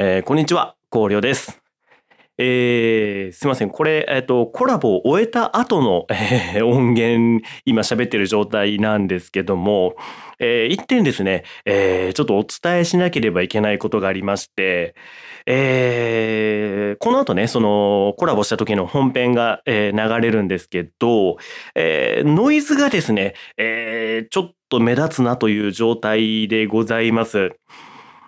えー、こんにちは、高陵です。えー、すいません。これ、えっ、ー、と、コラボを終えた後の、えー、音源、今喋ってる状態なんですけども、えー、一点ですね、えー、ちょっとお伝えしなければいけないことがありまして、えー、この後ね、そのコラボした時の本編が、えー、流れるんですけど、えー、ノイズがですね、えー、ちょっと目立つなという状態でございます。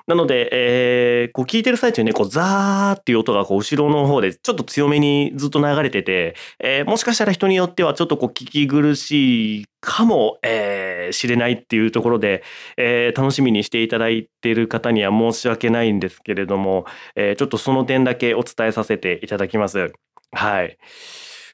なので、えー、こう聞いてる最中にね、こうザーっていう音がこう後ろの方でちょっと強めにずっと流れてて、えー、もしかしたら人によってはちょっとこう聞き苦しいかも、えー、知れないっていうところで、えー、楽しみにしていただいている方には申し訳ないんですけれども、えー、ちょっとその点だけお伝えさせていただきます。はい。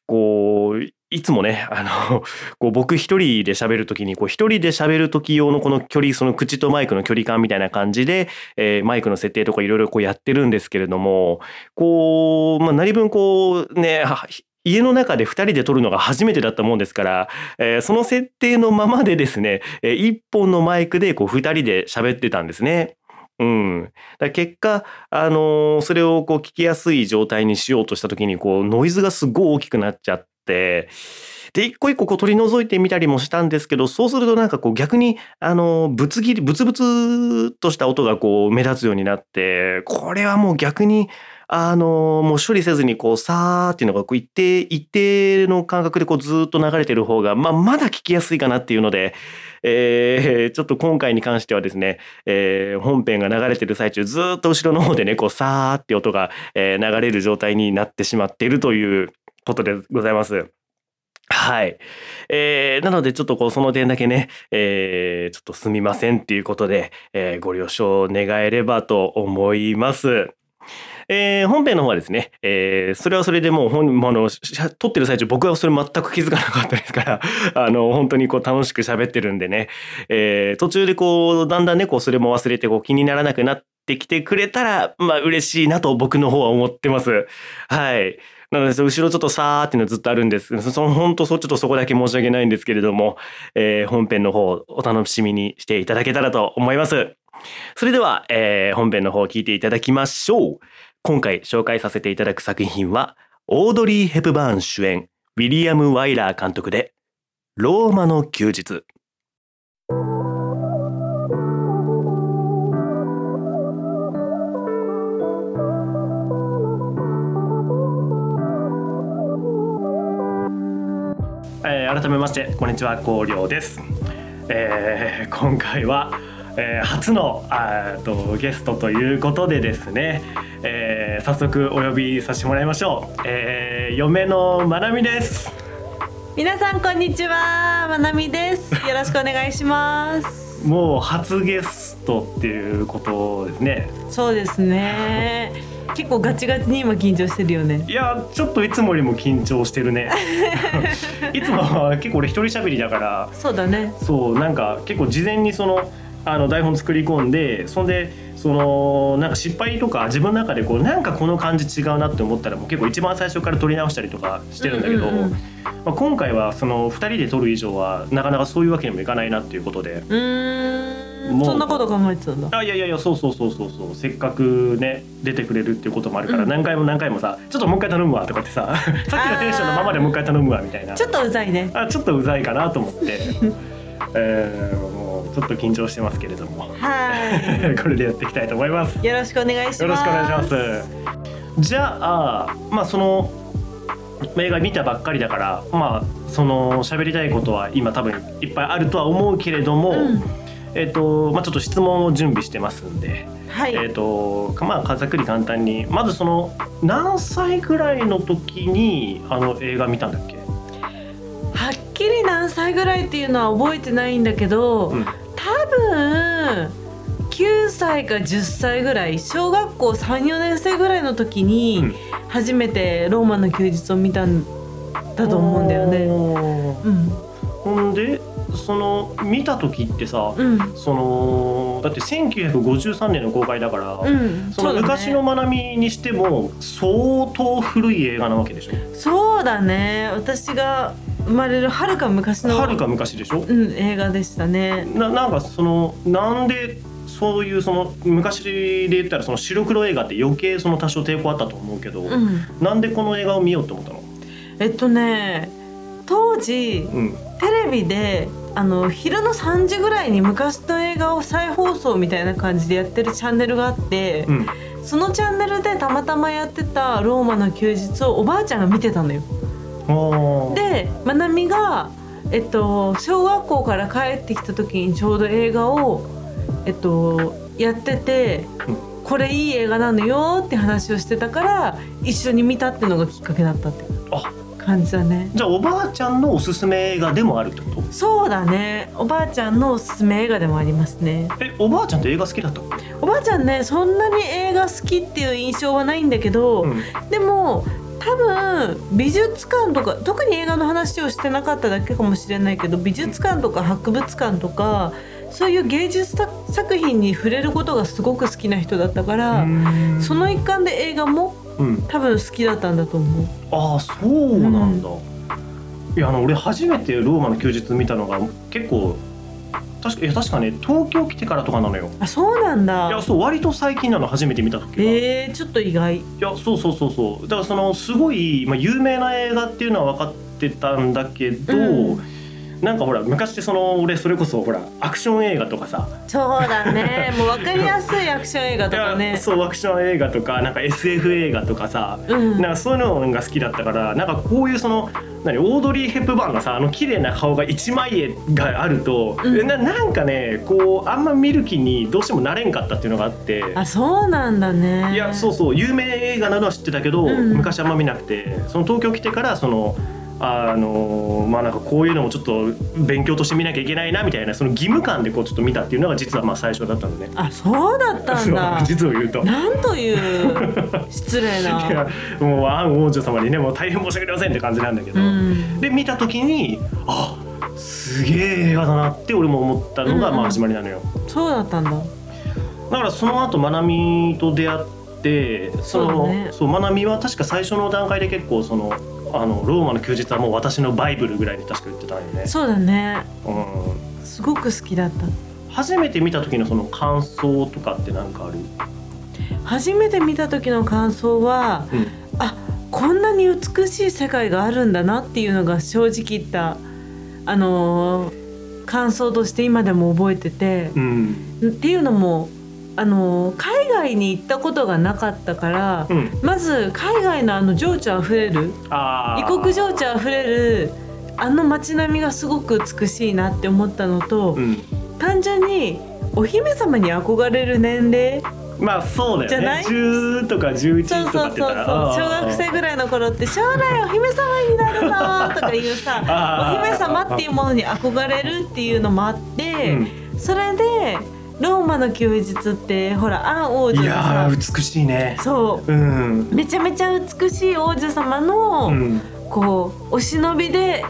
こう、いつもね、あの、こう僕一人で喋るときに、こう一人で喋るとき用のこの距離、その口とマイクの距離感みたいな感じで、えー、マイクの設定とかいろいろこうやってるんですけれども、こう、まあ何分こうね、家の中で2人で撮るのが初めてだったもんですから、えー、その設定のままでですね、えー、本のマイクでこう2人で喋ってたんですね。うん。だ結果、あのー、それをこう聞きやすい状態にしようとした時に、こう、ノイズがすごい大きくなっちゃって、で、一個一個こう取り除いてみたりもしたんですけど、そうするとなんかこう逆に、あの、ぶつ切り、ブツブツとした音がこう目立つようになって、これはもう逆に、あの、もう処理せずにこう、さーっていうのがこう一定、一定の感覚でこうずっと流れてる方が、まあ、まだ聞きやすいかなっていうので、えー、ちょっと今回に関してはですね、えー、本編が流れてる最中、ずっと後ろの方でね、こう、さーって音が、えー、流れる状態になってしまっているということでございます。はい。えー、なのでちょっとこうその点だけね、えー、ちょっとすみませんっていうことで、えー、ご了承願えればと思います。えー、本編の方はですね、えー、それはそれでもう本、あの、撮ってる最中僕はそれ全く気づかなかったですから、あの、本当にこう楽しく喋ってるんでね、えー、途中でこう、だんだんね、こう、それも忘れてこう気にならなくなってきてくれたら、まあ嬉しいなと僕の方は思ってます。はい。なので、後ろちょっとさーっていうのずっとあるんです。その本当、そちょっとそこだけ申し訳ないんですけれども、えー、本編の方お楽しみにしていただけたらと思います。それでは、えー、本編の方を聞いていただきましょう。今回紹介させていただく作品は、オードリー・ヘプバーン主演、ウィリアム・ワイラー監督で、ローマの休日。えー、改めましてこんにちは高陵です、えー、今回は、えー、初のあとゲストということでですね、えー、早速お呼びさせてもらいましょう、えー、嫁のまなみです。皆さんこんにちはまなみです。よろしくお願いします。もう初ゲストっていうことですね。そうですね 結構ガチガチに今緊張してるよね。いやちょっといつもよりも緊張してるね。いつもは結構俺一人喋りだから。そうだね。そうなんか結構事前にそのあの台本作り込んでそんでそのなんか失敗とか自分の中でこうなんかこの感じ違うなって思ったらもう結構一番最初から撮り直したりとかしてるんだけど、まあ、今回はその2人で撮る以上はなかなかそういうわけにもいかないなっていうことで。そんなこと考えてたんだ。あいやいやいやそうそうそうそうそう。せっかくね出てくれるっていうこともあるから、何回も何回もさ「ちょっともう一回頼むわ」とかってさ さっきのテンションのままでもう一回頼むわみたいな。ちょっとうざいね。あちょっとうざいかなと思って、えー、ちょっと緊張してますけれども、はい、これでやっていきたいと思います。よろしくお願いします。よろしくお願いします。じゃあ、まあその映画見たばっかりだから、まあその喋りたいことは今多分いっぱいあるとは思うけれども、うん、えっ、とまあちょっと質問を準備してますんで。はい、えっ、とまあざっくり簡単に。まずその何歳ぐらいの時にあの映画見たんだっけ？はっきり何歳ぐらいっていうのは覚えてないんだけど、うん。多分9歳か10歳ぐらい。小学校34年生ぐらいの時に初めてローマの休日を見たんだと思うんだよね。うん、ほんでその見た時ってさ、うん、そのだって1953年の公開だから、うん、その昔のまなみにしても相当古い映画なわけでしょ？そうだね。私が生まれるはるか昔のはるか昔でしょ、うん、映画でしたね。ななんかそのなんでそういうその昔で言ったらその白黒映画って余計その多少抵抗あったと思うけど、うん。なんでこの映画を見ようって思ったの？えっとね当時うん。テレビであの昼の3時ぐらいに昔の映画を再放送みたいな感じでやってるチャンネルがあって、うん。そのチャンネルでたまたまやってた「ローマの休日」をおばあちゃんが見てたのよ。でまなみが、えっと、小学校から帰ってきた時にちょうど映画を、えっと、やってて、うん。これいい映画なのよって話をしてたから一緒に見たってのがきっかけだったって。あ感じだね。じゃあおばあちゃんのおすすめ映画でもあるってこと？そうだねおばあちゃんのおすすめ映画でもありますねえおばあちゃんって映画好きだった？おばあちゃんねそんなに映画好きっていう印象はないんだけど、うんでも多分美術館とか特に映画の話をしてなかっただけかもしれないけど美術館とか博物館とかそういう芸術作作品に触れることがすごく好きな人だったから、うんその一環で映画もうん多分好きだったんだと思う。ああそうなんだ、いやあの俺初めてローマの休日見たのが結構確かいや確かね東京来てからとかなのよあそうなんいやだ。そう割と最近なの初めて見た時が、いえー、ちょっと意外。やそうそうそうそうだからそのすごい、まあ、有名な映画っていうのは分かってたんだけど、うんなんかほら昔その俺それこそほらアクション映画とかさそうだね。もう分かりやすいアクション映画とかね。そうアクション映画とかなんか SF 映画とかさ、うん。なんかそういうのが好きだったからなんかこういうその何オードリー・ヘップバーンがさあの綺麗な顔が一枚絵があると、うんななんかねこうあんま見る気にどうしてもなれんかったっていうのがあって。あそうなんだね。いやそうそう有名映画なのは知ってたけど、うん昔あんま見なくてその東京来てからそのあのまあなんかこういうのもちょっと勉強として見なきゃいけないなみたいなその義務感でこうちょっと見たっていうのが実はまあ最初だったのね。あそうだったんだ。実を言うと。なんという 失礼いな。やもうアン王女様にねもう大変申し訳ありませんって感じなんだけど、うん。で見た時にあすげえ映画だなって俺も思ったのがうんうんまあ始まりなのよ。そうだったんだ。だからその後まなみと出会ってそそうねそうまなみは確か最初の段階で結構そのあのローマの休日はもう私のバイブルぐらいで確か言ってたんよね。そうだね。うんすごく好きだった。初めて見た時のその感想とかって何かある？初めて見た時の感想は、うんあこんなに美しい世界があるんだなっていうのが正直言ったあのー感想として今でも覚えてて、うんっていうのもあのー海外に行ったことがなかったから、うん。まず海外のあの情緒あふれる異国情緒あふれるあの街並みがすごく美しいなって思ったのと、うん。単純にお姫様に憧れる年齢まあそうだよね。じゃない？10とか11そうとそうそうそう。小学生ぐらいの頃って将来お姫様になるのとかいうさお姫様っていうものに憧れるっていうのもあって、それでローマの休日ってほらアン王女がさやー美しいね。そううん。めちゃめちゃ美しい王女様の、うん、こうお忍びで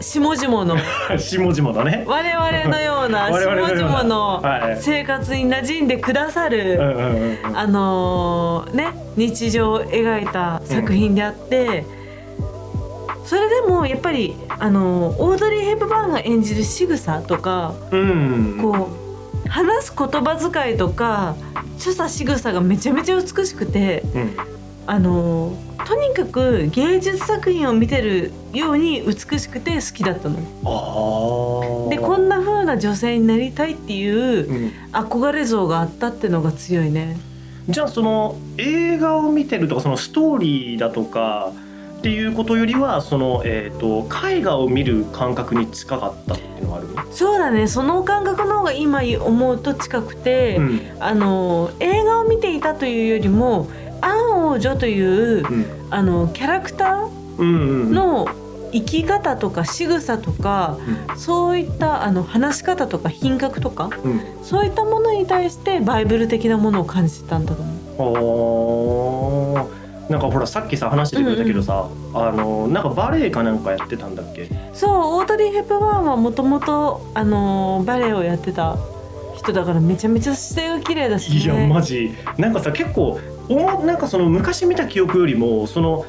下々の 下々だね。我々のような 我下々の生活に馴染んでくださる、うんうんうんうん。あのーね日常を描いた作品であって、それでもやっぱり、あのーオードリー・ヘップバーンが演じる仕草とかうん。こう話す言葉遣いとか所作仕草がめちゃめちゃ美しくて、うん。あのーとにかく芸術作品を見てるように美しくて好きだったの。でこんな風な女性になりたいっていううん。憧れ像があったってのが強いね。じゃあその映画を見てるとかそのストーリーだとかっていうことよりはそのえっ、と絵画を見る感覚に近かったっていうのがある。そうだねその感覚の方が今思うと近くて、うん。あの映画を見ていたというよりもアン王女といううん。あのキャラクタうんうん。ーの生き方とか仕草とか、そういったあの話し方とか品格とかうん。そういったものに対してバイブル的なものを感じてたんだと思う。なんかほらさっきさ話しててくれたけどさ、あのなんかバレエかなんかやってたんだっけ？そうオードリー・ヘップバーンはもともとあのバレエをやってた人だからめちゃめちゃ姿勢が綺麗だし、ね、いやマジ。なんかさ結構おなんかその昔見た記憶よりもその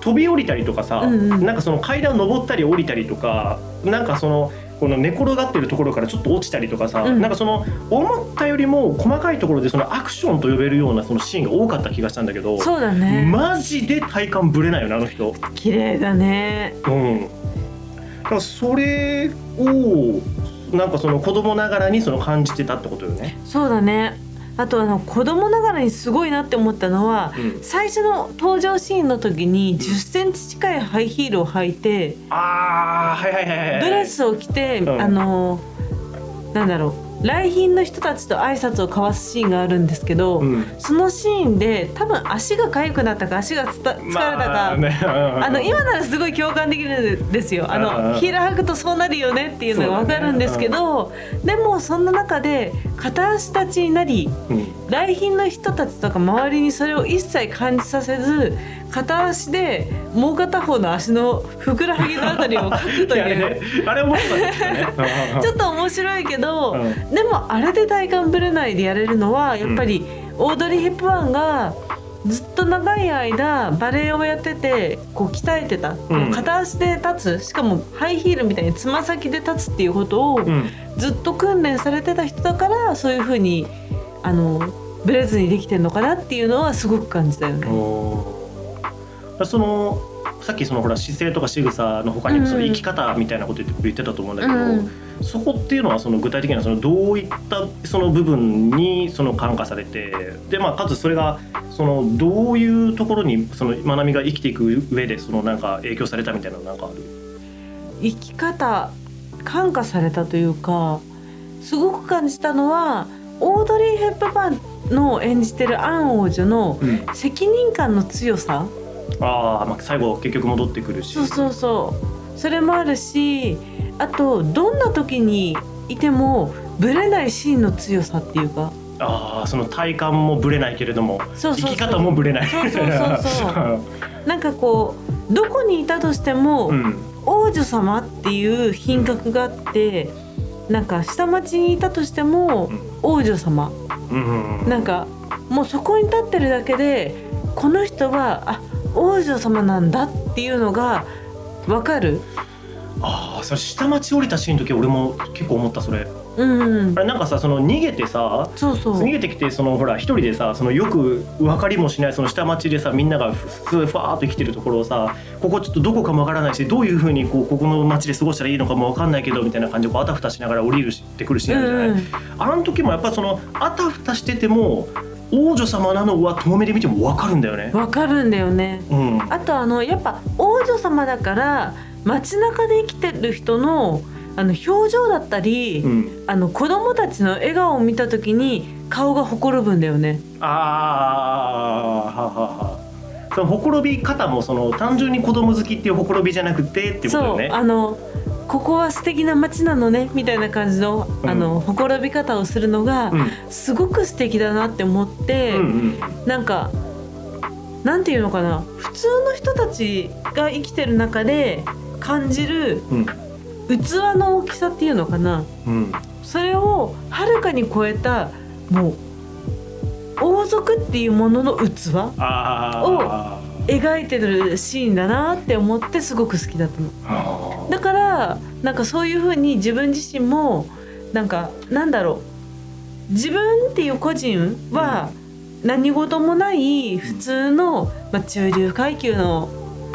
飛び降りたりとかさ、うんうん。なんかその階段登ったり降りたりとかなんかそのこの寝転がってるところからちょっと落ちたりとかさ、うん。なんかその思ったよりも細かいところでそのアクションと呼べるようなそのシーンが多かった気がしたんだけどそうだね。マジで体感ぶれないよねあの人。綺麗だね。うん、だからそれをなんかその子供ながらにその感じてたってことよね。そうだねあとあの子供ながらにすごいなって思ったのはうん、最初の登場シーンの時に1 0センチ近いハイヒールを履いてああはいはいはいはい。ドレスを着て、うんあのなんだろう。来賓の人たちと挨拶を交わすシーンがあるんですけど、うん、そのシーンで多分足が痒くなったか足がつた疲れたか、まあね、うん。あの今ならすごい共感できるんですよ。あうん。のヒール履くとそうなるよねっていうのがわかるんですけど、でもそんな中で片足立ちになりうん来賓の人たちとか周りにそれを一切感じさせず片足でもう片方の足のふくらはぎのあたりを描くという。ねあれ面白かったですよね。ちょっと面白いけど、うん。でもあれで体幹ぶれないでやれるのはやっぱりオードリー・ヘップバーンがずっと長い間バレエをやっててこう鍛えてた、うん。片足で立つ。しかもハイヒールみたいにつま先で立つっていうことをうん。ずっと訓練されてた人だからそういうふうにあのブレずにできてるのかなっていうのはすごく感じたよね。そのさっきそのほら姿勢とか仕草の他にもそのうん。生き方みたいなこと言ってたと思うんだけど、うんそこっていうのはその具体的にはそのどういったその部分にその感化されてでまあかつそれがそのどういうところにそのまなみが生きていく上でそのなんか影響されたみたいなのなんかある？生き方感化されたというかすごく感じたのはオードリー・ヘップバーンの演じてるアン王女のうん、責任感の強さ。あー、まあ最後結局戻ってくるし。そうそうそう。それもあるしあとどんな時にいてもブレない芯の強さっていうか。あーその体感もぶれないけれどもそうそうそう。生き方もぶれない。そうそうそうそう。なんかこうどこにいたとしても、うん。王女様っていう品格があってなんか下町にいたとしても、うん王女様。うんうんなんかもうそこに立ってるだけでこの人はあ王女様なんだっていうのがわかる。ああそれ下町降りたシーンの時俺も結構思ったそれうんあ、れなんかさその逃げてさそうそう。逃げてきてそのほら一人でさそのよく分かりもしないその下町でさみんながふふふわーっと生きてるところをさここちょっとどこかもわからないしどういうふうにこうここの町で過ごしたらいいのかもわかんないけどみたいな感じでこうあたふたしながら降りるしってくるシーンあるじゃない、うんあの時もやっぱそのあたふたしてても王女様なのは遠目で見てもわかるんだよね。わかるんだよね。うん、あとあのやっぱ王女様だから街中で生きてる人のあの表情だったり、うん、あの子供たちの笑顔を見た時に顔がほころぶんだよね。ああははは。そのほころび方もその単純に子供好きっていうほころびじゃなくてっていうことそう。あのここは素敵な街なのねみたいな感じの、うん。あのほころび方をするのがうん。すごく素敵だなって思って、うんうん。なんかなんていうのかな。普通の人たちが生きてる中で感じるうん器の大きさっていうのかな。うん。それをはるかに超えたもう王族っていうものの器あ描いてるシーンだなって思ってすごく好きだったの。あだからなんかそういう風に自分自身もなんかなんだろう。自分っていう個人は何事もない普通の、まあ、中流階級の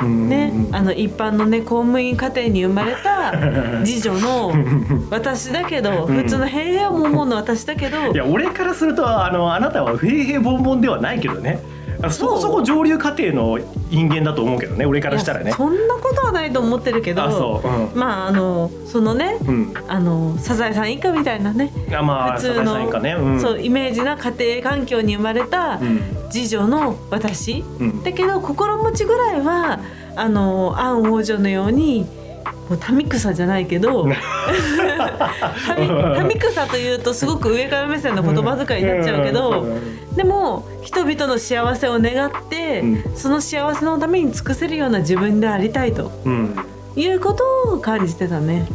ね、あの一般のね公務員家庭に生まれた 次女の 私だけど、うん。普通の平々ももの私だけどいや俺からするとあのあなたは平々凡々ではないけどね。あそこそこ上流家庭の人間だと思うけどね俺からしたらね。そんなことはないと思ってるけどあそう。うん。まああのそのねうん。あのサザエさん一家みたいなね、あまあ普通のね。うん。そうイメージな家庭環境に生まれたうん。次女の私うん。だけど心持ちぐらいはあのアン王女のようにこう民草じゃないけど民民草というとすごく上から目線の言葉遣いになっちゃうけどでも人々の幸せを願って、うん。その幸せのために尽くせるような自分でありたいとうん。いうことを感じてたね。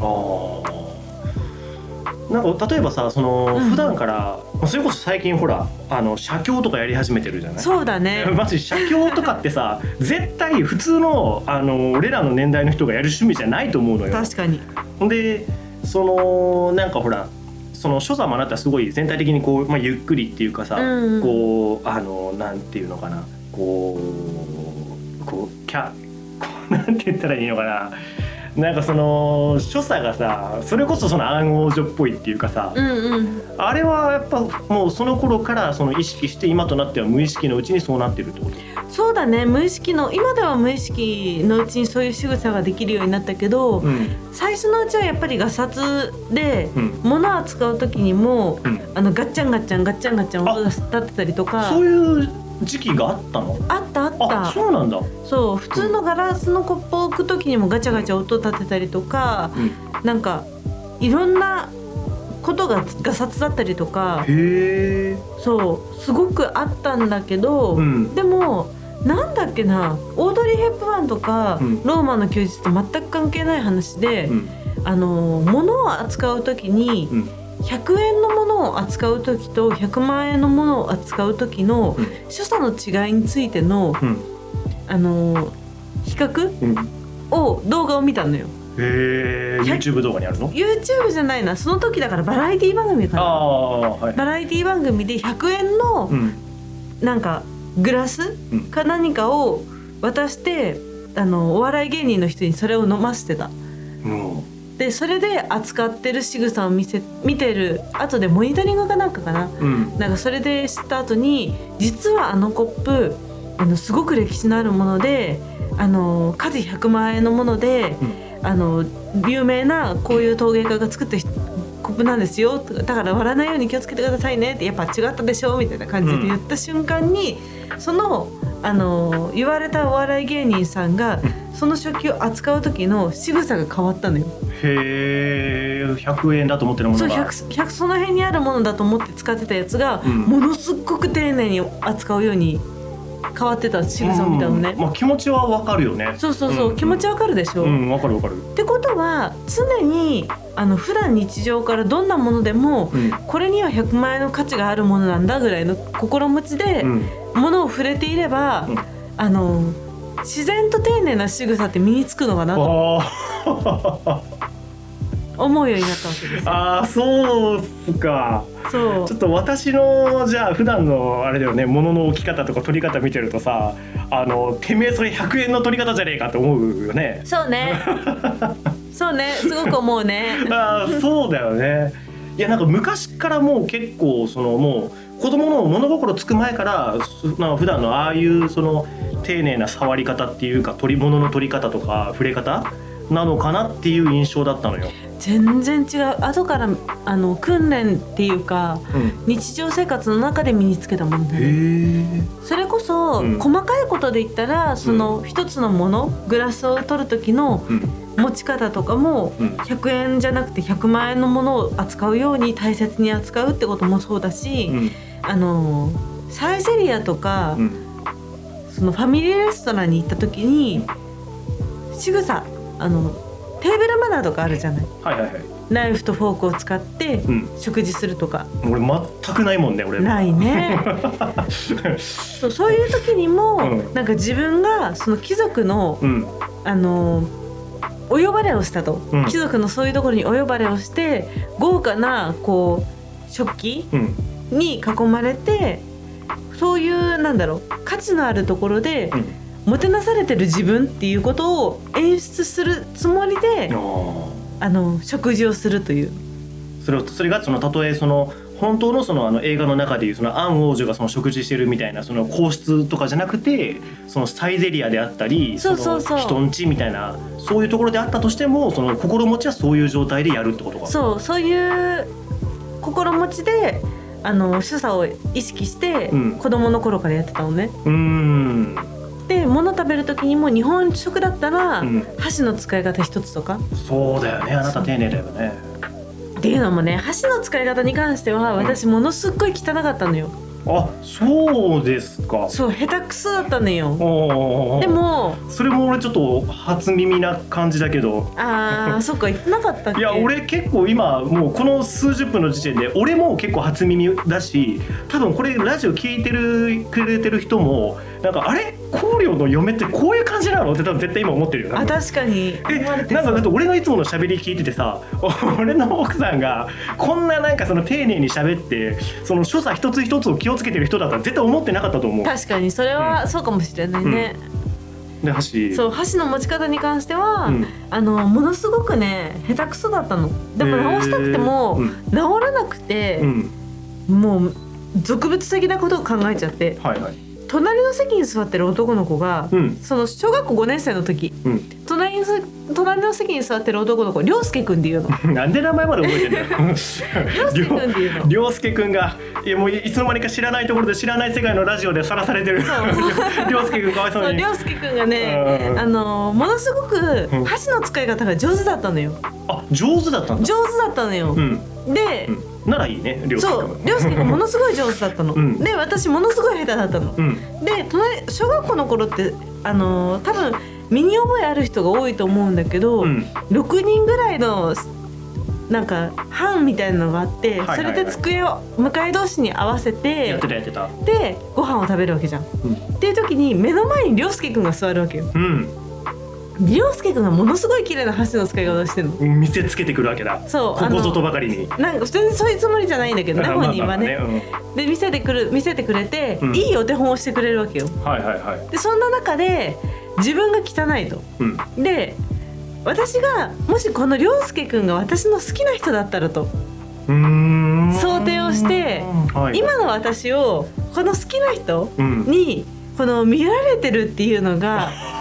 なんか例えばさその、うん。普段からそれこそ最近ほらあの写経とかやり始めてるじゃない？そうだね。まず写経とかってさ絶対普通のあの俺らの年代の人がやる趣味じゃないと思うのよ。確かに。ほんでそのなんかほらその所作もあなたすごい全体的にこう、まあ、ゆっくりっていうかさ、うんこうあのなんていうのかなこうこうキャなんて言ったらいいのかななんかその所作がさそれこそその暗王女っぽいっていうかさ、うんうん。あれはやっぱもうその頃からその意識して今となっては無意識のうちにそうなってるってこと？そうだね。無意識の今では無意識のうちにそういう仕草ができるようになったけど、うん。最初のうちはやっぱりガサツでうん。物を扱う時にもうん。あのガッチャンガッチャンガッチャンガッチャン音が立ってたりとか。そういう時期があったの？あったあっあたそうなんだ、そう普通のガラスのコップを置く時にもガチャガチャ音立てたりとかうん、なんかいろんなことがガサツだったりとか。そうすごくあったんだけど、うん。でもなんだっけなオードリー・ヘップバーンとか、うん。ローマの休日と全く関係ない話で、うん。あの物を扱う時にうん100円のものを扱う時と100万円のものを扱う時のうん。所作の違いについてのうん。あの比較うん。を動画を見たのよ。へえ YouTube 動画にあるの？YouTube じゃないな。その時だからバラエティ番組かあな。あはい。バラエティ番組で100円のうん。なんかグラスうん。か何かを渡してあのお笑い芸人の人にそれを飲ませてた。うんでそれで扱ってる仕草を見せ見てる後でモニタリングかなんかかな？うん。なんかそれで知った後に実はあのコップあのすごく歴史のあるものであの数100万円のもので、あの有名なこういう陶芸家が作ったひコップなんですよ。だから割らないように気をつけてくださいね。ってやっぱ違ったでしょ？みたいな感じで言った瞬間に、そのあの言われたお笑い芸人さんがその食器を扱う時の仕草が変わったのよ。へえ100円だと思ってるもそうのが 100, 100その辺にあるものだと思って使ってたやつが、うん。ものすっごく丁寧に扱うように変わってた仕草を見たのね。うん。まあ気持ちはわかるよね。そうそうそう、うん。気持ちわかるでしょ、っうんわかるわかる。てことは常にあの普段日常からどんなものでもうん。これには100万円の価値があるものなんだぐらいの心持ちでうん。物を触れていれば、うん。あの自然と丁寧な仕草って身につくのかなと。あ思うようになったわけです。よ。あーそうっすか。そう。ちょっと私のじゃあ普段のあれだよね物の置き方とか取り方見てるとさあのてめえそれ100円の取り方じゃねえかって思うよね。そうね。そうね。すごく思うね。あーそうだよね。いやなんか昔からもう結構そのもう子供の物心つく前から普段のああいうその丁寧な触り方っていうか取り物の取り方とか触れ方なのかなっていう印象だったのよ。全然違う。後からあの訓練っていうかうん、日常生活の中で身につけたものだね。へそれこそ、うん。細かいことで言ったらその一つのものグラスを取る時の持ち方とかもうん。100円じゃなくて100万円のものを扱うように大切に扱うってこともそうだし、うんあのサイゼリアとか、うん。そのファミリーレストランに行った時に仕草あのテーブルマナーとかあるじゃない。はいはいはい。ナイフとフォークを使ってうん。食事するとか。俺全くないもんね俺。ないね。そうそういう時にも、うん。なんか自分がその貴族のうん。あのお呼ばれをしたと、うん。貴族のそういうところにお呼ばれをして豪華なこう食器うんに囲まれてそういうなんだろう価値のあるところで、うん。もてなされてる自分っていうことを演出するつもりで、あの食事をするというそれをそれがそのたとえその本当のそのあの映画の中でいうそのアン王女がその食事してるみたいなその皇室とかじゃなくてそのサイゼリアであったりその人んちみたいなそういうところであったとしてもその心持ちはそういう状態でやるってことか。そうそういう心持ちであの所作を意識して、うん子供の頃からやってたのね。うーん。で物食べる時にも日本食だったら、うん箸の使い方一つとかそうだよねあなた丁寧だよね。っていうのもね箸の使い方に関しては私ものすっごい汚かったのよ。あそうですか。そう下手くそだったのよ。でもそれも俺ちょっと初耳な感じだけど。あーそっか言ってなかったっけ？いや俺結構今もうこの数十分の時点で俺も結構初耳だし多分これラジオ聞いてるくれてる人もなんかあれ?光陵の嫁ってこういう感じなの?って多分絶対今思ってるよあ確かに。えなんかだって俺のいつもの喋り聞いててさ俺の奥さんがこんななんかその丁寧に喋ってその所作一つ一つを気をつけてる人だったら絶対思ってなかったと思う。確かに。それはそうかもしれないね、で箸。そう箸の持ち方に関しては、うん。あのものすごくね下手くそだったの。でも直したくても、へー。治らなくてう、ん、もう俗物的なことを考えちゃって。はいはい。隣の席に座ってる男の子が、うんその小学校5年生の時うん。隣にす隣の席に座ってる男の子涼介くんっていうの なんで名前まで覚えてんだよ。涼介くんっていうのりょうすけくんがいやもういつの間にか知らないところで知らない世界のラジオでさらされてる。りょう すけくんかわいそうに。涼介くんがねうんあのものすごくうん箸の使い方が上手だったのよあ上手だった。上手だったのよ、うん。で、うん、ならいいねりょうすけくん。そう涼介くん ものすごい上手だったの、うんで私ものすごい下手だったの、うん。で隣小学校の頃ってあのー多分身に覚えある人が多いと思うんだけど、うん。6人ぐらいのなんか班みたいなのがあって、はいはいはいそれで机を向かい同士に合わせやてってたやってた。でご飯を食べるわけじゃん。っていう時に目の前に涼介くんが座るわけよ。うん。涼介くんがものすごい綺麗な箸の使い方をしてるの。見せつけてくるわけだ。そうここぞとばかりに。なんか全然そういうつもりじゃないんだけど ね本人はね。まあねで見せてくる見せてくれて、うんいいお手本をしてくれるわけよ。うんはいはいはい。でそんな中で自分が汚いと。うん。で私がもしこの涼介くんが私の好きな人だったらと想定をしてはい、今の私をこの好きな人うん、にこの見られてるっていうのが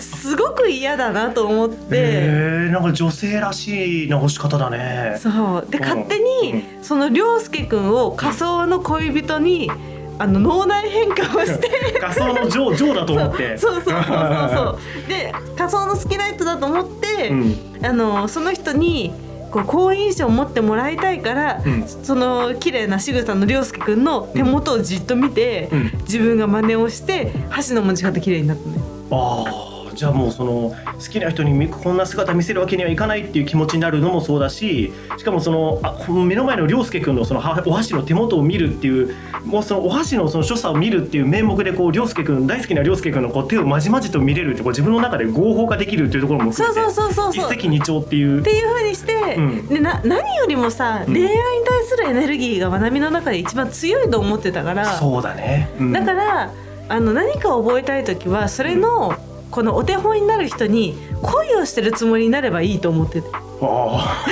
すごく嫌だなと思って。えー、なんか女性らしい直し方だね。そう。でうん。勝手にその涼介くんを仮想の恋人にあの脳内変化をして。仮想のジョージョーだと思って。そう。そうそうそうそうで仮想の好きな人だと思って、うん。あのその人にこう好印象を持ってもらいたいから、うん。その綺麗な仕草の涼介くんの手元をじっと見て、うん。自分が真似をして箸の持ち方綺麗になったね。ああじゃあもうその好きな人にこんな姿見せるわけにはいかないっていう気持ちになるのもそうだししかもそのあこの目の前の涼介君のそのはお箸の手元を見るっていうもうそのお箸のその所作を見るっていう名目でこう涼介君大好きな涼介君のこう手をまじまじと見れるってこう自分の中で合法化できるっていうところも含めてそうそうそうそうそう。一石二鳥っていうっ。ていう風にして、うんでな何よりもさ、うん恋愛に対するエネルギーがまなみの中で一番強いと思ってたからそうだね。うんだからあの何かを覚えたい時はそれのこのお手本になる人に恋をしてるつもりになればいいと思ってて。あ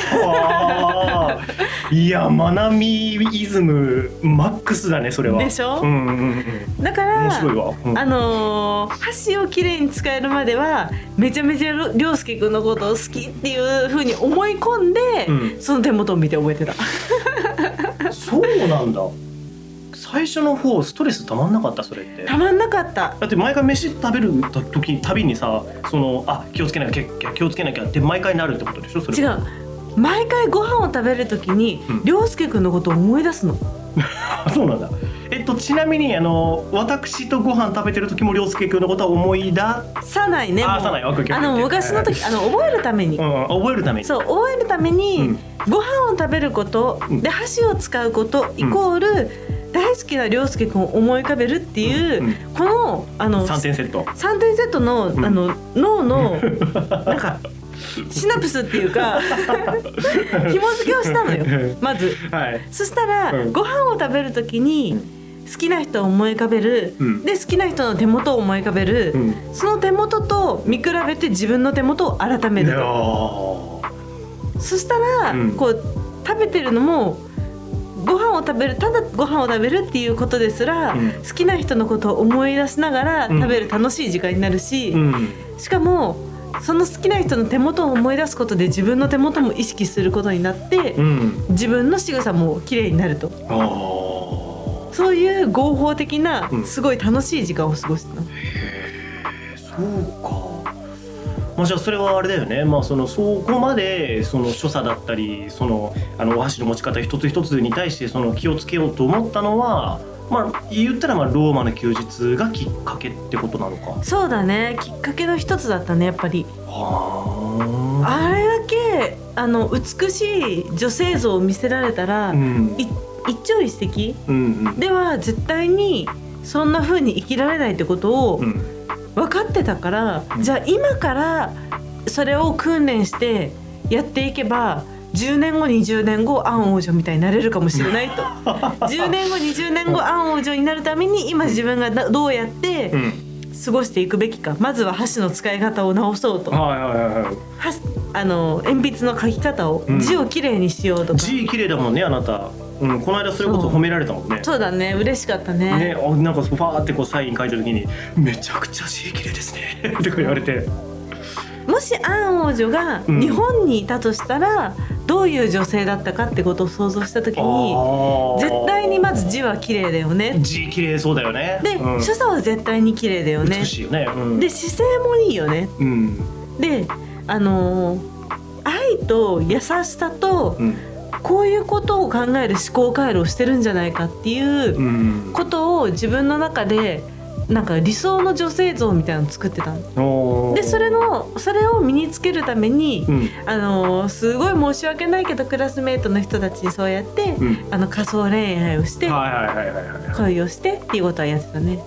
あいやマナミイズムマックスだねそれは。でしょ？うんうんうんだから面白いわ、うん。あのー箸をきれいに使えるまではめちゃめちゃ涼介くんのことを好きっていう風に思い込んで、うん。その手元を見て覚えてた。そうなんだ最初の方ストレスたまんなかったそれって？たまんなかった。だって毎回飯食べる時たびにさそのあ気をつけなきゃ気をつけなきゃって毎回なるってことでしょ？それ違う。毎回ご飯を食べる時にうん。涼介くんのことを思い出すの。あ そうなんだ。えっとちなみにあの私とご飯食べてる時も涼介君のことは思い出？さないねあさない。あの昔の時あの覚えるために、うん覚えるために。そう覚えるために、うん。ご飯を食べること、うん。で箸を使うことイコール、大好きな涼介くんを思い浮かべるっていう、うんこのあの3点セット。3点セットの,、ん。あの脳の なんかシナプスっていうか 紐付けをしたのよ。まず。はい。そしたら、うん。ご飯を食べる時に好きな人を思い浮かべる、うん。で好きな人の手元を思い浮かべる、うん。その手元と見比べて自分の手元を改める。そしたら、うん。こう食べてるのもご飯を食べるただご飯を食べるっていうことですら、うん。好きな人のことを思い出しながらうん。食べる楽しい時間になるし、うん。しかもその好きな人の手元を思い出すことで自分の手元も意識することになって、うん。自分の仕草も綺麗になると。そういう合法的なうん。すごい楽しい時間を過ごしてたの。そうか。まあ、じゃあそれはあれだよね、まあ、そのそこまでその所作だったりそのあのお箸の持ち方一つ一つに対してその気をつけようと思ったのは、まあ、言ったらまあローマの休日がきっかけってことなのか。そうだね。きっかけの一つだったねやっぱり。はあ。あれだけあの美しい女性像を見せられたら、うん。い一朝一夕うんうん。では絶対にそんな風に生きられないってことをうん分かってたから、うんじゃあ今からそれを訓練してやっていけば10年後20年後アン王女みたいになれるかもしれないと。10年後20年後アン王女になるために今自分がなどうやってうん。過ごしていくべきか。まずは箸の使い方を直そうと。はいはいはいはい。はあの鉛筆の書き方を、うん。字をきれいにしようとか。字綺麗だもんねあなたうんこの間それこそ褒められたもんね。そうだね。嬉しかったね。ね、あなんかファーってこうサイン書いた時に「めちゃくちゃ字綺麗ですね」とか言われて。もしアン王女がうん。日本にいたとしたら、どういう女性だったかってことを想像した時に絶対にまず字は綺麗だよね。字綺麗そうだよね。で、うん。所作は絶対に綺麗だよね。美しいよね、うん、で姿勢もいいよね。うん。であのー愛と優しさとうんこういうことを考える思考回路をしてるんじゃないかっていううん。ことを自分の中でなんか理想の女性像みたいなのを作ってたでそれのそれを身につけるために、うん。あのーすごい申し訳ないけどクラスメートの人たちにそうやって、うん。あの仮想恋愛をして、恋をしてっていうことはやってたね。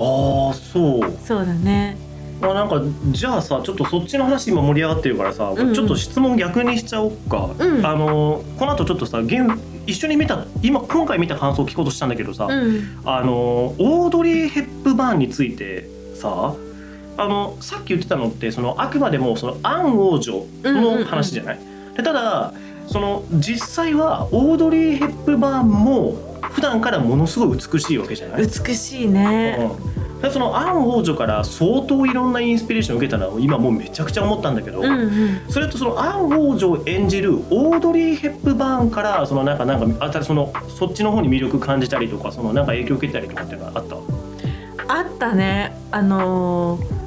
ああそう。そうだね。まあなんかじゃあさちょっとそっちの話今盛り上がってるからさ、んうん。ちょっと質問逆にしちゃおうか、うん。あのこの後ちょっとさゲーム一緒に見た今今回見た感想を聞こうとしたんだけどさ、うん。あのオードリー・ヘップバーンについてさあのさっき言ってたのってそのあくまでもそのアン王女の話じゃない、でただその実際はオードリー・ヘップバーンも普段からものすごい美しいわけじゃない、美しいね。うんでそのアン王女から相当いろんなインスピレーションを受けたのは今もうめちゃくちゃ思ったんだけど、うんうん。それとそのアン王女を演じるオードリー・ヘップバーンからそのなんかなんかあたそのそっちの方に魅力感じたりとかそのなんか影響を受けたりとかっていうのはあった？あったねあのー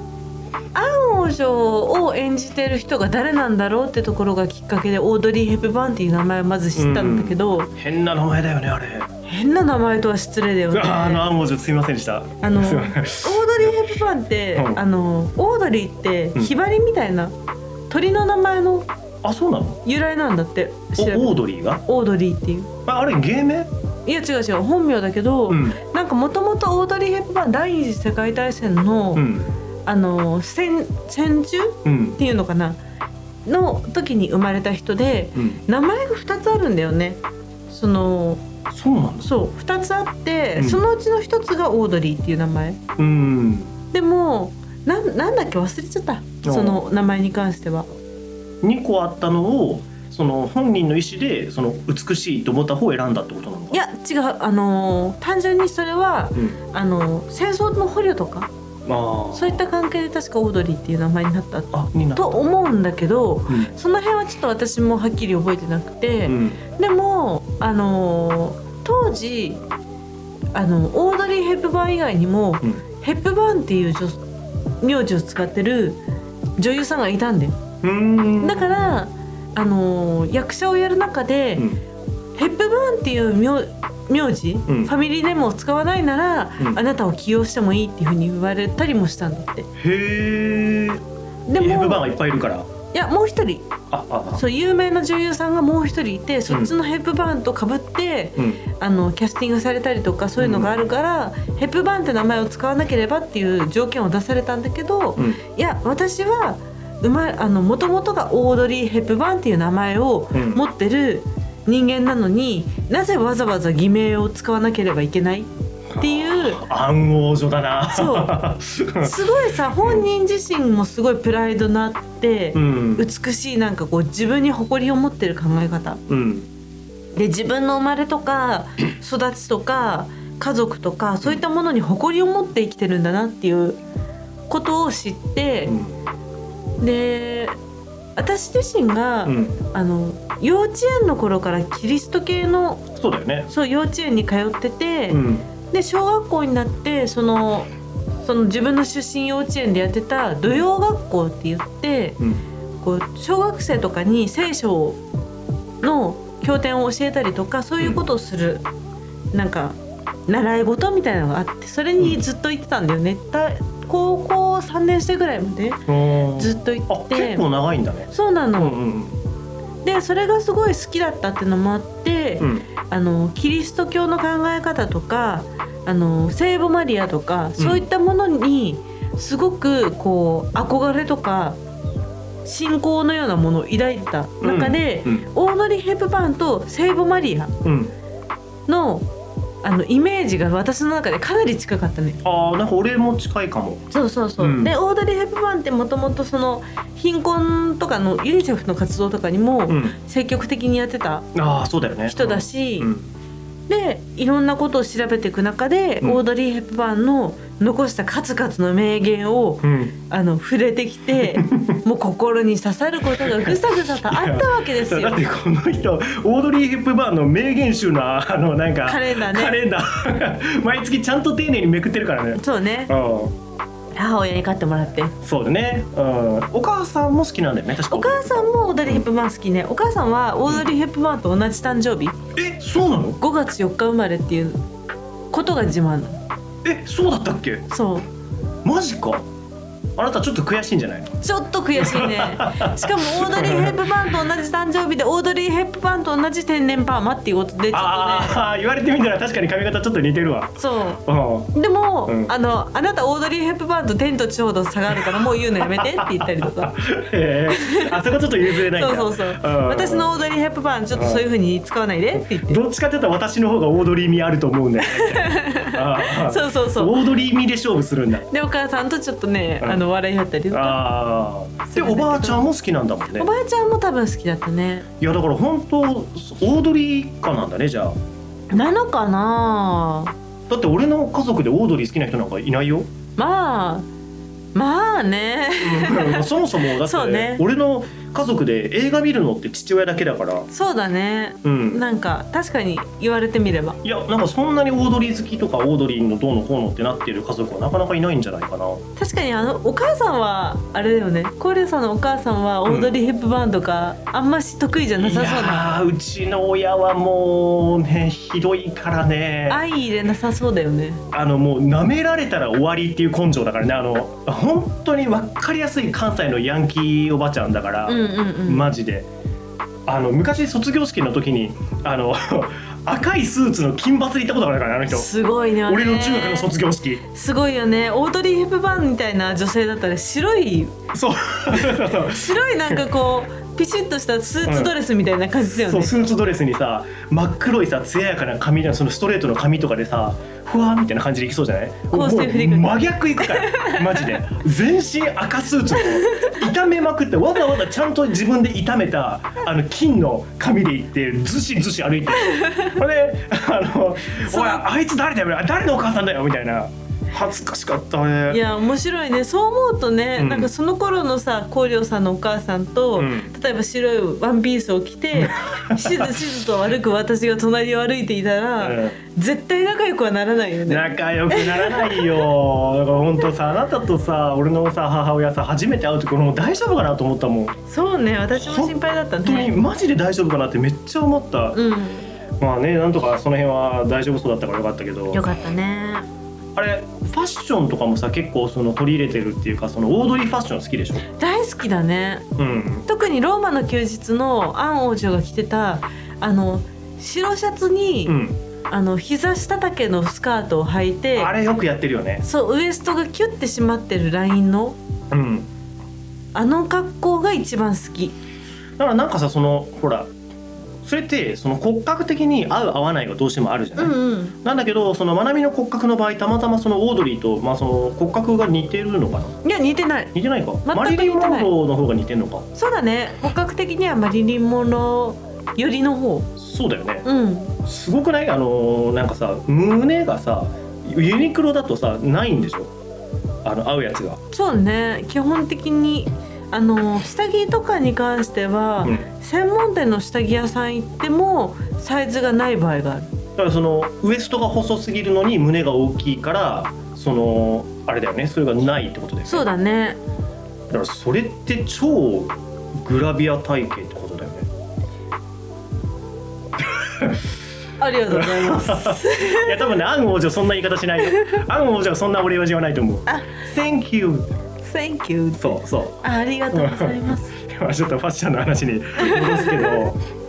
アン王女を演じてる人が誰なんだろうってところがきっかけでオードリー・ヘプバーンっていう名前をまず知ったんだけど、変な名前だよねあれ。変な名前とは失礼だよねあのアン王女すいませんでした。あのオードリー・ヘプバーンって、うんあのオードリーってうんひばりみたいな鳥の名前のあそうなの？由来なんだってオードリーが？オードリーっていうああれ芸名？いや違う違う本名だけど、うんなんかもともとオードリー・ヘプバーン第二次世界大戦の、うんあの戦戦中？うんっていうのかな？の時に生まれた人でうん。名前が2つあるんだよねそのそうなんだ。そう2つあって、うんそのうちの1つがオードリーっていう名前うん。でもなんなんだっけ忘れちゃったその名前に関しては二個あったのをその本人の意思でその美しいと思った方を選んだってことなのかいや違うあのー単純にそれはうん。あのー戦争の捕虜とか。そういった関係で確かオードリーっていう名前になったと思うんだけどうん。その辺はちょっと私もはっきり覚えてなくて、うん。でもあのー当時あのオードリー・ヘップバーン以外にも、うんヘップバーンっていう女名字を使ってる女優さんがいたんだよ。だからあのー役者をやる中で、うん。ヘップバーンっていう名名字、んファミリーネームを使わないなら、うんあなたを起用してもいいっていうふうに言われたりもしたんだってへえ。でもヘップバーンがいっぱいいるから。いやもう一人あああ。そう有名な女優さんがもう一人いてそっちのヘップバーンとかぶって、うん。あのキャスティングされたりとかそういうのがあるから、ヘップバーンって名前を使わなければっていう条件を出されたんだけど、うん。いや私はうまいあの元々がオードリー・ヘップバーンっていう名前をうん持ってる人間なのに、なぜわざわざ偽名を使わなければいけない？っていう暗王女だな。そう すごいさ本人自身もすごいプライドのあってう、ん。美しいなんかこう自分に誇りを持ってる考え方うん。で自分の生まれとか 育ちとか家族とかそういったものに誇りを持って生きてるんだなっていうことを知ってう、ん。で私自身が、うん。あの幼稚園の頃からキリスト系のそうだよね。そう幼稚園に通ってて、うん。で小学校になってそのその自分の出身幼稚園でやってた土曜学校って言ってうん。こう小学生とかに聖書の経典を教えたりとかそういうことをする、なんか習い事みたいなのがあってそれにずっと行ってたんだよね。た高校3年生ぐらいまでずっと行あって。結構長いんだね。そうなの、うんうんでそれがすごい好きだったっていうのもあって、うん。あのキリスト教の考え方とかあの聖母マリアとかそういったものにすごくこう憧れとか信仰のようなものを抱いてた中で、うんオードリー・ヘップバーンと聖母マリアうん。のあのイメージが私の中でかなり近かったね。ああなんか俺も近いかも。そうそうそう、うん。でオードリー・ヘップバーンってもともとその貧困とかのユニセフの活動とかにもうん。積極的にやってたああそうだよね。人だし、うんでいろんなことを調べていく中で、うん。オードリー・ヘップバーンの残した数々の名言をうん。あの触れてきて もう心に刺さることがぐさぐさとあったわけですよ。だっ。てこの人オードリー・ヘップバーンの名言集のあのなんかカレンダーね。カレンダー。毎月ちゃんと丁寧にめくってるからね。そうね。うん母親に買ってもらって。そうだね、うん、お母さんも好きなんだよね。確かお母さんもオードリー・ヘップバーン好きね。お母さんはオードリー・ヘップバーンと同じ誕生日。えそうなの？5月4日生まれっていうことが自慢。なのえそうだったっけ？そう。マジかあなたちょっと悔しいんじゃないの？ちょっと悔しいね。しかもオードリー・ヘップバーンと同じ誕生日でオードリー・ヘップバーンと同じ天然パーマっていうことでちょっとね。ああ言われてみたら確かに髪型ちょっと似てるわ。そう。う。んでも、うん。あのあなたオードリー・ヘップバーンと天と地ほど差があるからもう言うのやめてって言ったりとか。へえ。あそこちょっと譲れない そうそうそう、ん。私のオードリー・ヘップバーンちょっとそういう風に使わないでって言って、どっちかっていうと私の方がオードリー味あると思うんだよね。そうそうそう。オードリー味で勝負するんだ。でお母さんとちょっとね、うんあの笑い合ったりとか。ああでおばあちゃんも好きなんだもんね。おばあちゃんも多分好きだったね。いやだから本当オードリーかなんだねじゃあ。なのかな？だって俺の家族でオードリー好きな人なんかいないよ。まあまあね。うんそもそもだってね。俺の家族で映画見るのって父親だけだから。そうだね。うん。なんか確かに言われてみれば。いやなんかそんなにオードリー好きとかオードリーのどうのこうのってなってる家族はなかなかいないんじゃないかな。確かにあのお母さんはあれだよね。コーレさんのお母さんはオードリー・ヘップバーンとか、あんまし得意じゃなさそうな。いやーうちの親はもうねひどいからね。相入れなさそうだよね。あのもう舐められたら終わりっていう根性だからね。あの本当に分かりやすい関西のヤンキーおばちゃんだから、うんうんうんマジで。あの昔卒業式の時にあの 赤いスーツの金髪で行ったことがあるからねあの人。すごいね俺の中学の卒業式。すごいよね。オードリー・ヘップバーンみたいな女性だったら白いそう。白いなんかこうピシッとしたスーツドレスみたいな感じだよね、そうスーツドレスにさ真っ黒いさ艶やかな髪のそのストレートの髪とかでさふわーみたいな感じでいきそうじゃない？真逆いくから。マジで。全身赤スーツを炒めまくってわざわざちゃんと自分で炒めたあの金の髪でいってずしずし歩いて。これであの「そうおいあいつ誰だよあ誰のお母さんだよ」みたいな恥ずかしかったね。いや面白いね。そう思うとね、うん。なんかその頃のさ光陵さんのお母さんと、うん。例えば白いワンピースを着てしずしずと歩く私が隣を歩いていたら、うん。絶対仲良くはならないよね。仲良くならないよ。だから本当さあなたとさ俺のさ母親さ初めて会う時俺もう大丈夫かなと思ったもん。そうね私も心配だった本当にね。マジで大丈夫かなってめっちゃ思った、うん。まあねなんとかその辺は大丈夫そうだったからよかったけど。よかったね。あれファッションとかもさ結構その取り入れてるっていうかそのオードリーファッション好きでしょ？大好きだね。うん。特にローマの休日のアン王女が着てたあの白シャツに、うん。あの膝下丈のスカートを履いてあれよくやってるよね。そうウエストがキュッて締まってるラインの。うん。あの格好が一番好き。だからなんかさそのほらそれってその骨格的に合う合わないがどうしてもあるじゃない、うんうん。なんだけどそのまなみの骨格の場合たまたまそのオードリーと、まあ、その骨格が似てるのかな？いや似てない。似てないか？く似てないマリリン・モンローの方が似てんのか？そうだね。骨格的にはマリリンモノよりの方。そうだよねうん。すごくない？あのーなんかさ胸がさユニクロだとさないんでしょ？あの合うやつが、そうね。基本的にあの下着とかに関しては、うん、専門店の下着屋さん行ってもサイズがない場合がある。だからそのウエストが細すぎるのに胸が大きいからそのあれだよね。それがないってことだよね。そうだね。だからそれって超グラビア体型ってことだよね。ありがとうございます。いや多分ねアン王女そんな言い方しないよ。アン王女はそんな俺は言わないと思う。あ。Thank you Thank you。そうそう。あありがとうございます。ちょっとファッションの話に戻すけど。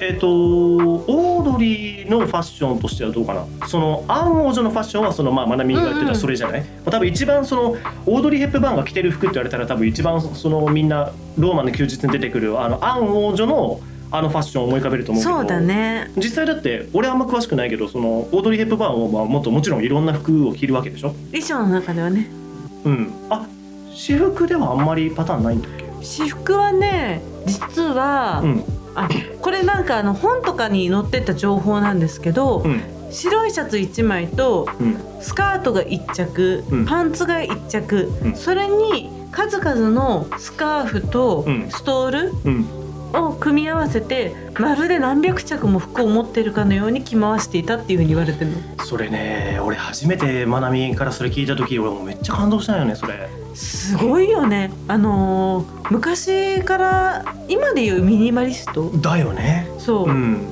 えっとオードリーのファッションとしてはどうかな？そのアン王女のファッションはそのまあまなみが言ってたそれじゃない、多分一番そのオードリー・ヘップバーンが着てる服って言われたら多分一番そのみんなローマの休日に出てくるあのアン王女のあのファッションを思い浮かべると思うけど。そうだね。実際だって俺あんま詳しくないけどそのオードリー・ヘップバーンもまあもっともちろんいろんな服を着るわけでしょ？衣装の中ではねうん。あ私服ではあんまりパターンないんだっけ？私服はね実は、うん。あこれなんかあの本とかに載ってた情報なんですけど、うん。白いシャツ1枚とうん。スカートが1着、うん。パンツが1着、うん。それに数々のスカーフとうん。ストールうんを組み合わせてまるで何百着も服を持っているかのように着回していたっていうふうに言われてるの。それね俺初めてまなみからそれ聞いた時俺もうめっちゃ感動したんよねそれ。すごいよね。あのー昔から今でいうミニマリスト？だよね。そう、うん。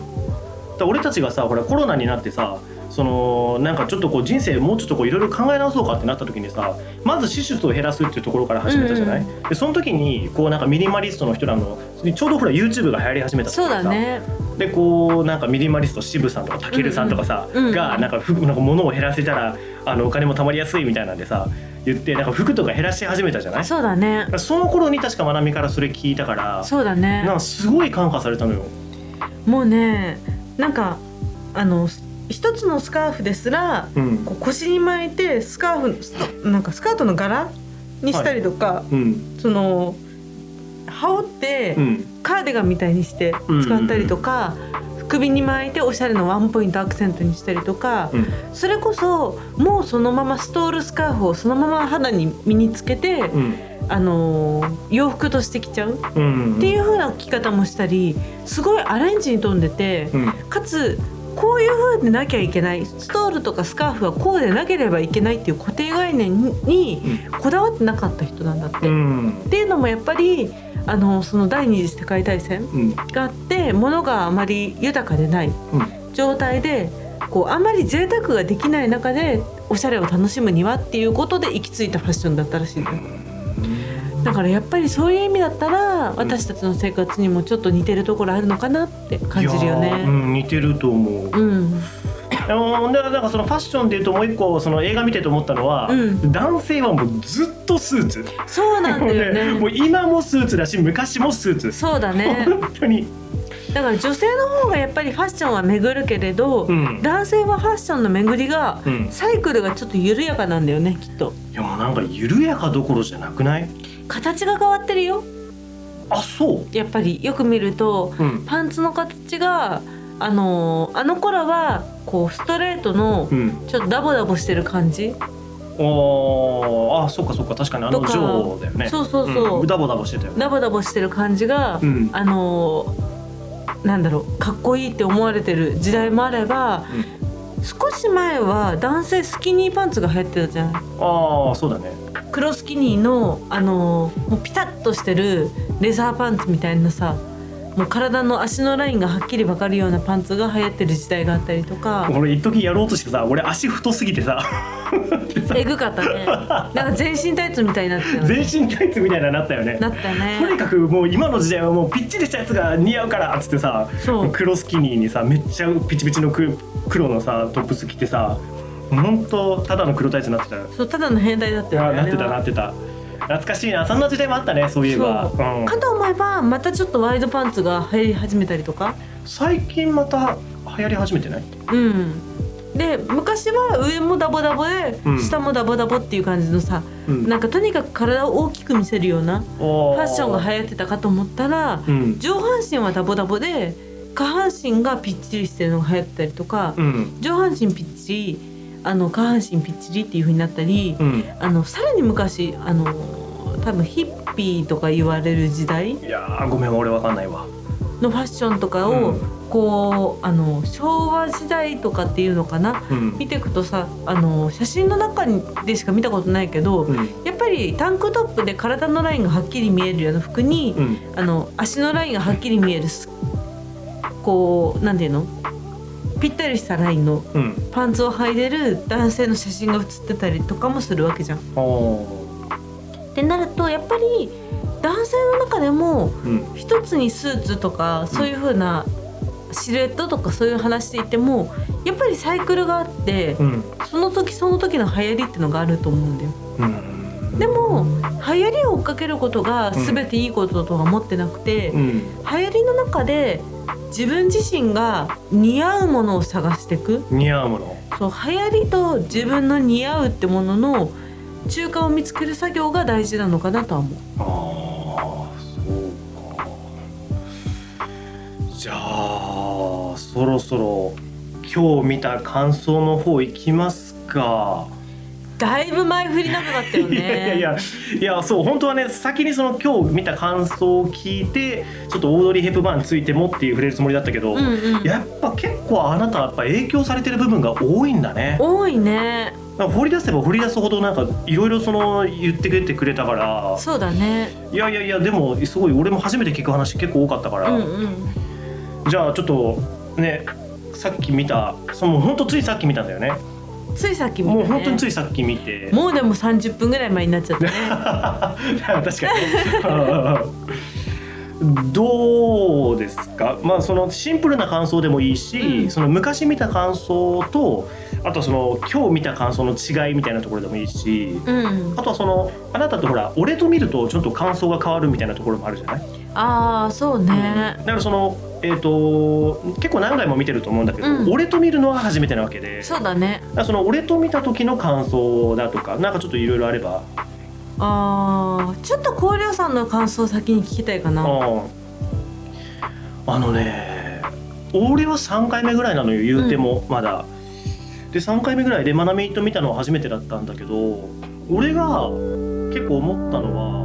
だ俺たちがさほらコロナになってさそのなんかちょっとこう人生もうちょっとこういろいろ考え直そうかってなった時にさまず支出を減らすっていうところから始めたじゃない、うでその時にこうなんかミニマリストの人らのちょうどほら YouTube が流行り始めた時そうにさだね。でこうなんかミニマリスト渋さんとかたけるさんとかさ、うんうんがなんか服なんか物を減らせたらあのお金も貯まりやすいみたいなんでさ言ってなんか服とか減らし始めたじゃない？そうだね。その頃に確かまなみからそれ聞いたからそうだね。なんかすごい感化されたのよ。もうねなんかあの一つのスカーフですらうん。こう腰に巻いてスカーフなんかスカートの柄にしたりとか、うん。その羽織ってうん。カーディガンみたいにして使ったりとか、首に巻いておしゃれのワンポイントアクセントにしたりとか、うん。それこそもうそのままストールスカーフをそのまま肌に身につけて、うん。あのー洋服として着ちゃうっうん。ていう風な着方もしたりすごいアレンジに富んでて、うん。かつこういう風でなきゃいけない。ストールとかスカーフはこうでなければいけないっていう固定概念にこだわってなかった人なんだって。うっん。ていうのもやっぱりあのその第二次世界大戦うん。があって物があまり豊かでない状態でこうあまり贅沢ができない中でおしゃれを楽しむにはっていうことで行き着いたファッションだったらしいんだよだからやっぱりそういう意味だったら私たちの生活にもちょっと似てるところあるのかなって感じるよいやーうね。ん似てると思う。うん、あのでなんかそのファッションでいうともう一個その映画見てて思ったのは、うん男性はもうずっとスーツ。そうなんだよね。もう今もスーツだし昔もスーツ。そうだね。本当に。だから女性の方がやっぱりファッションは巡るけれど、うん男性はファッションの巡りがうん。サイクルがちょっと緩やかなんだよねきっと。いやもうなんか緩やかどころじゃなくない？形が変わってるよあそやっぱりよく見るとう。うん。パンツの形があのあの頃はこうストレートのうん。ちょっとダボダボしてる感じ、おーあそっかそっか確かにあのとかジョーだよね。そうそうそううんダボダボしてたよね。ダボダボしてる感じが、うん。あのなんだろうかっこいいって思われてる時代もあれば、少し前は男性スキニーパンツが流行ってたじゃんああそうだね。黒スキニーのあのもうピタッとしてるレザーパンツみたいなさもう体の足のラインがはっきり分かるようなパンツが流行ってる時代があったりとか。俺一時やろうとしてさ俺足太すぎてさ。えぐかったね。なんか全身タイツみたいになってたよね。全身タイツみたいなのなったよね。なったとにねかくもう今の時代はもうピッチリしたやつが似合うからっつってさそう。黒スキニーにさめっちゃピチピチのく黒のさトップス着てさほんとただの黒タイツになってたよ。そうただの変態だったよねなってたなってた懐かしいな。そんな時代もあったねそういえば。そう。うん。かと思えばまたちょっとワイドパンツが流行り始めたりとか。最近また流行り始めてない？うん。で昔は上もダボダボで、うん。下もダボダボっていう感じのさうん。なんかとにかく体を大きく見せるようなフファッションが流行ってたかと思ったらうん。上半身はダボダボで下半身がピッチリしてるのが流行ってたりとかうん。上半身ピッチリあの下半身ピッチリっていう風になったりうん。あのさらに昔あの多分ヒッピーとか言われる時代いやーごめん俺わかんないわ。のファッションとかを、うん。こうあの昭和時代とかっていうのかな？うん。見ていくとさあの写真の中でしか見たことないけど、うん。やっぱりタンクトップで体のラインがはっきり見えるような服に、うん。あの足のラインがはっきり見えるすこうなんていうの？ぴったりしたラインのうん。パンツを履いてる男性の写真が写ってたりとかもするわけじゃん。ってなるとやっぱり男性の中でもうん。一つにスーツとかそういう風なシルエットとかそういう話でいてもやっぱりサイクルがあってうん。その時その時の流行りっていうのがあると思うんだよ。うん。でも流行りを追っかけることが全ていいこととは思ってなくて、うん。流行りの中で自分自身が似合うものを探していく？似合うものそう流行りと自分の似合うってものの中間を見つける作業が大事なのかなとは思う。ああそうかじゃあそろそろ今日見た感想の方行きますか。だいぶ前振り長かったよね。いやいやいやいやそう本当はね先にその今日見た感想を聞いてちょっとオードリー・ヘップバーンについてもっていう触れるつもりだったけど、うんうん。やっぱ結構あなたはやっぱ影響されてる部分が多いんだね。多いね。掘り出せば掘り出すほどなんかいろいろその言ってくれてくれたからそうだね。いやいやいやでもすごい俺も初めて聞く話結構多かったから、うんうん。じゃあちょっとねさっき見たその本当ついさっき見たんだよねついさっき見たね。もう本当についさっき見てもうでも30分ぐらい前になっちゃったね。確かにどうですか？まあそのシンプルな感想でもいいし、うんその昔見た感想とあとその今日見た感想の違いみたいなところでもいいしうん。あとはそのあなたってほら俺と見るとちょっと感想が変わるみたいなところもあるじゃない？ああそうね。だからそのえー、と結構何回も見てると思うんだけど、うん。俺と見るのは初めてなわけで。そうだね。その俺と見た時の感想だとかなんかちょっといろいろあれば。ああちょっと高陵さんの感想を先に聞きたいかな。うんあのね俺は3回目ぐらいなのよ言うてもまだ、で3回目ぐらいでまなみと見たのは初めてだったんだけど俺が結構思ったのは